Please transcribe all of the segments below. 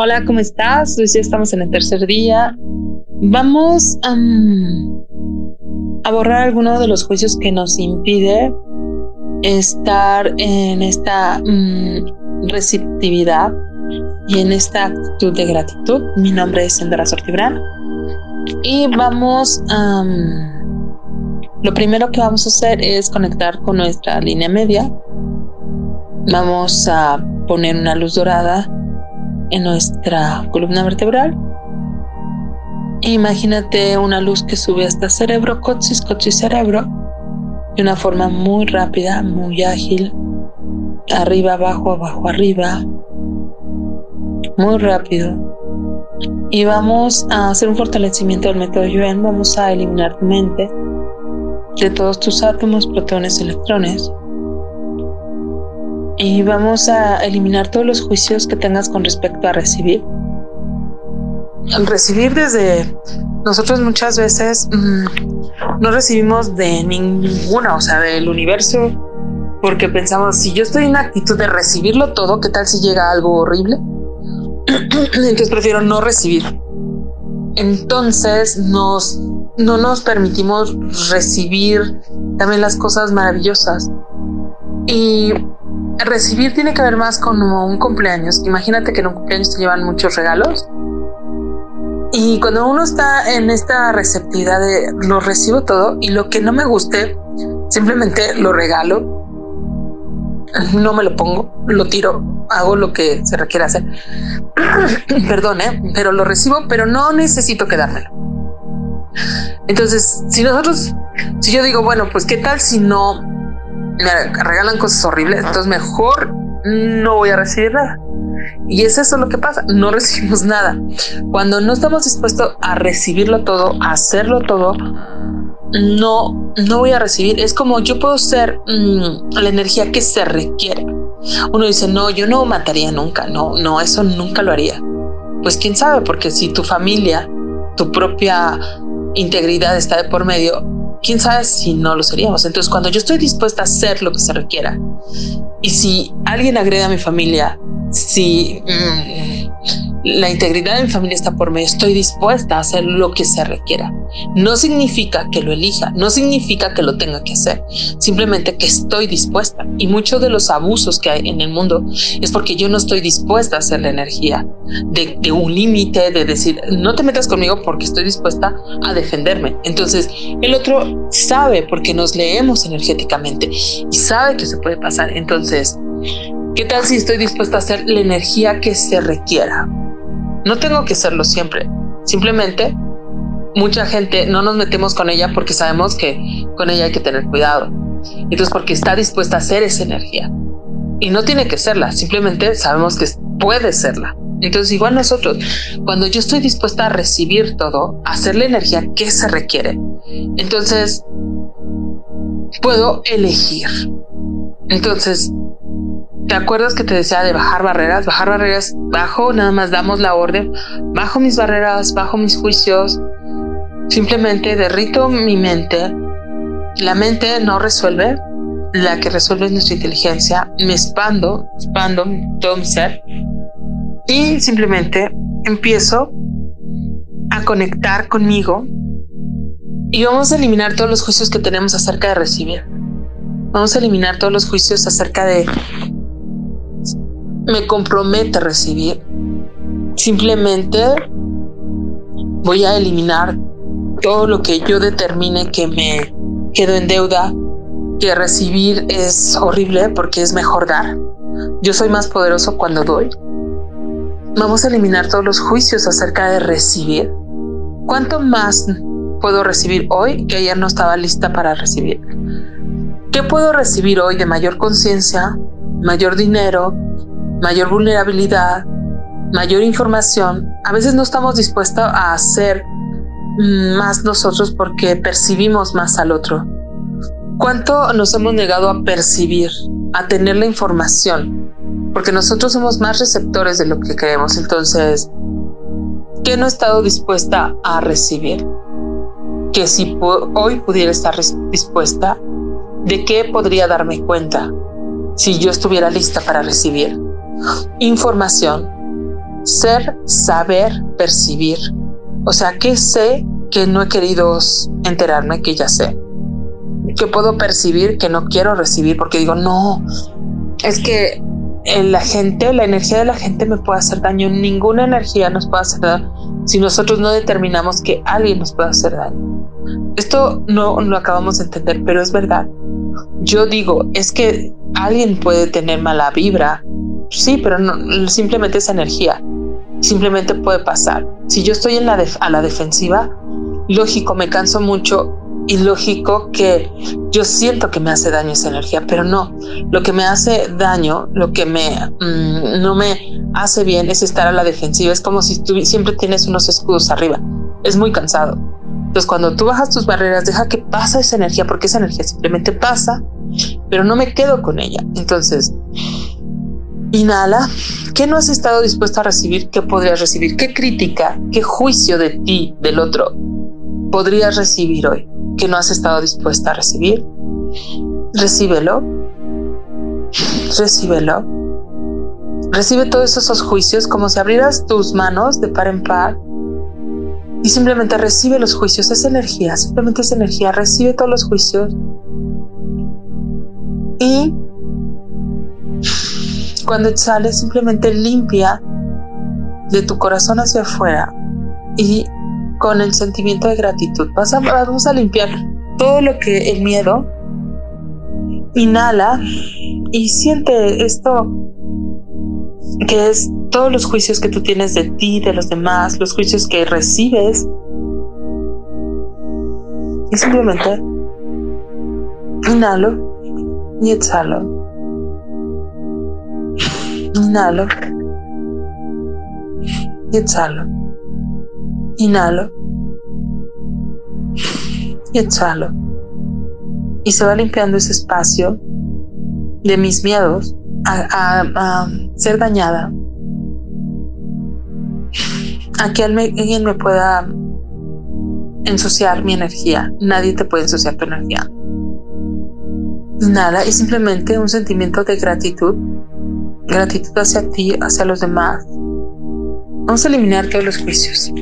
Hola, ¿cómo estás? Hoy sí estamos en el tercer día. Vamos a borrar alguno de los juicios que nos impide estar en esta mm, receptividad y en esta actitud de gratitud. Mi nombre es Sandra Sortibrán y vamos a... lo primero que vamos a hacer es conectar con nuestra línea media. Vamos a poner una luz dorada en nuestra columna vertebral. Imagínate una luz que sube hasta cerebro, coxis, coxis, cerebro, de una forma muy rápida, muy ágil, arriba, abajo, abajo, arriba, muy rápido. Y vamos a hacer un fortalecimiento del método Yuen. Vamos a eliminar tu mente de todos tus átomos, protones, electrones y vamos a eliminar todos los juicios que tengas con respecto a recibir. Recibir desde nosotros muchas veces mm, no recibimos de ninguna, o sea, del universo, porque pensamos, si yo estoy en actitud de recibirlo todo, ¿qué tal si llega algo horrible? Entonces prefiero no recibir. Entonces nos, no nos permitimos recibir también las cosas maravillosas. Y recibir tiene que ver más con un cumpleaños. Imagínate que en un cumpleaños te llevan muchos regalos. Y cuando uno está en esta receptividad de lo recibo todo y lo que no me guste, simplemente lo regalo. No me lo pongo, lo tiro, hago lo que se requiere hacer. Perdón, ¿eh? pero lo recibo, pero no necesito quedármelo. Entonces, si nosotros, si yo digo, bueno, pues qué tal si no me regalan cosas horribles, entonces mejor no voy a recibir nada. Y es eso lo que pasa, no recibimos nada. Cuando no estamos dispuestos a recibirlo todo, a hacerlo todo, no, no voy a recibir. Es como yo puedo ser mm, la energía que se requiere. Uno dice, no, yo no mataría nunca, no, no, eso nunca lo haría. Pues quién sabe, porque si tu familia, tu propia integridad está de por medio, quién sabe si no lo seríamos. Entonces, cuando yo estoy dispuesta a hacer lo que se requiera, y si alguien agrede a mi familia, si mm, la integridad de mi familia está por medio, estoy dispuesta a hacer lo que se requiera. No significa que lo elija, no significa que lo tenga que hacer, simplemente que estoy dispuesta. Y muchos de los abusos que hay en el mundo es porque yo no estoy dispuesta a hacer la energía de, de un límite, de decir, no te metas conmigo porque estoy dispuesta a defenderme. Entonces, el otro sabe porque nos leemos energéticamente y sabe que se puede pasar. Entonces, ¿Qué tal si estoy dispuesta a hacer la energía que se requiera? No tengo que hacerlo siempre. Simplemente mucha gente no nos metemos con ella porque sabemos que con ella hay que tener cuidado. Entonces porque está dispuesta a hacer esa energía. Y no tiene que serla, simplemente sabemos que puede serla. Entonces igual nosotros, cuando yo estoy dispuesta a recibir todo, a hacer la energía que se requiere, entonces puedo elegir. Entonces ¿Te acuerdas que te decía de bajar barreras? Bajar barreras, bajo, nada más damos la orden, bajo mis barreras, bajo mis juicios, simplemente derrito mi mente. La mente no resuelve, la que resuelve es nuestra inteligencia. Me expando, expando todo mi ser y simplemente empiezo a conectar conmigo y vamos a eliminar todos los juicios que tenemos acerca de recibir. Vamos a eliminar todos los juicios acerca de me compromete a recibir. Simplemente voy a eliminar todo lo que yo determine que me quedo en deuda, que recibir es horrible porque es mejor dar. Yo soy más poderoso cuando doy. Vamos a eliminar todos los juicios acerca de recibir. ¿Cuánto más puedo recibir hoy que ayer no estaba lista para recibir? ¿Qué puedo recibir hoy de mayor conciencia, mayor dinero, mayor vulnerabilidad, mayor información, a veces no estamos dispuestos a hacer más nosotros porque percibimos más al otro. ¿Cuánto nos hemos negado a percibir, a tener la información? Porque nosotros somos más receptores de lo que creemos. Entonces, ¿qué no he estado dispuesta a recibir? Que si hoy pudiera estar dispuesta, ¿de qué podría darme cuenta si yo estuviera lista para recibir? Información. ser, saber, percibir. O sea, que sé que no he querido enterarme que ya sé. Que puedo percibir que no quiero recibir porque digo, no, es que la gente, la energía de la gente me puede hacer daño. Ninguna energía nos puede hacer daño si nosotros no determinamos que alguien nos puede hacer daño. Esto no lo acabamos de entender, pero es verdad. Yo digo, es que alguien puede tener mala vibra. Sí, pero no, simplemente es energía. Simplemente puede pasar. Si yo estoy en la a la defensiva, lógico, me canso mucho y lógico que yo siento que me hace daño esa energía, pero no. Lo que me hace daño, lo que me mm, no me hace bien es estar a la defensiva. Es como si tú siempre tienes unos escudos arriba. Es muy cansado. Entonces, cuando tú bajas tus barreras, deja que pasa esa energía, porque esa energía simplemente pasa, pero no me quedo con ella. Entonces, inhala. ¿Qué no has estado dispuesto a recibir? ¿Qué podrías recibir? ¿Qué crítica? ¿Qué juicio de ti, del otro, podrías recibir hoy? que no has estado dispuesta a recibir, recíbelo, recíbelo. Recibe todos esos juicios como si abrieras tus manos de par en par y simplemente recibe los juicios, esa energía, simplemente esa energía, recibe todos los juicios y cuando sales simplemente limpia de tu corazón hacia afuera y con el sentimiento de gratitud. vamos a limpiar todo lo que el miedo. Inhala y siente esto que es todos los juicios que tú tienes de ti, de los demás, los juicios que recibes. Y simplemente inhalo y exhalo. Inhalo y exhalo. Inhalo. Y exhalo. Y se va limpiando ese espacio de mis miedos a, ser dañada. A que alguien me pueda ensuciar mi energía. Nadie te puede ensuciar tu energía. Nada, es simplemente un sentimiento de gratitud. Gratitud hacia ti, hacia los demás. Vamos a eliminar todos los juicios.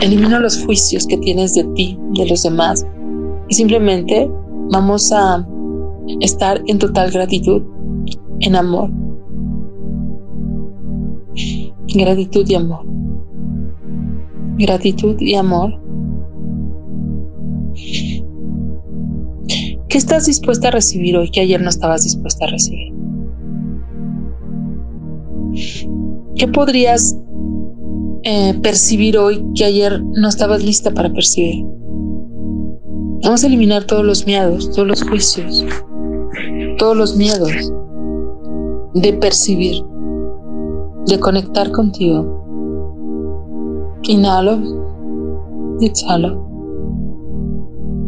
Elimina los juicios que tienes de ti, de los demás, y simplemente vamos a estar en total gratitud, en amor. Gratitud y amor. Gratitud y amor. ¿Qué estás dispuesta a recibir hoy que ayer no estabas dispuesta a recibir? ¿Qué podrías eh, percibir hoy que ayer no estabas lista para percibir. Vamos a eliminar todos los miedos, todos los juicios, todos los miedos de percibir, de conectar contigo. Inhalo, exhalo.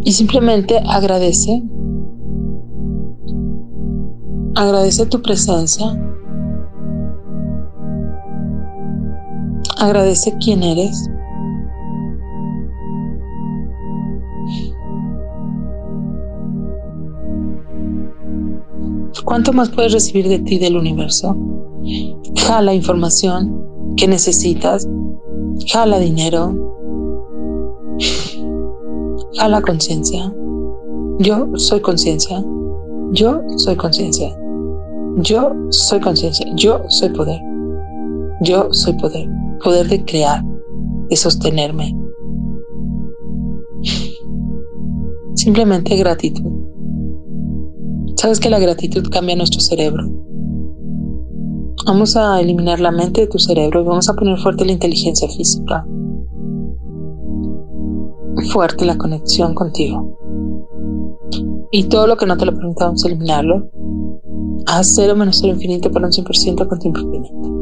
Y simplemente agradece. Agradece tu presencia, Agradece quién eres. ¿Cuánto más puedes recibir de ti del universo? Jala información que necesitas. Jala dinero. Jala conciencia. Yo soy conciencia. Yo soy conciencia. Yo soy conciencia. Yo soy poder. Yo soy poder poder de crear, de sostenerme. Simplemente gratitud. Sabes que la gratitud cambia nuestro cerebro. Vamos a eliminar la mente de tu cerebro y vamos a poner fuerte la inteligencia física. Fuerte la conexión contigo. Y todo lo que no te lo permitamos eliminarlo. A cero menos cero infinito por un 100% con tiempo infinito.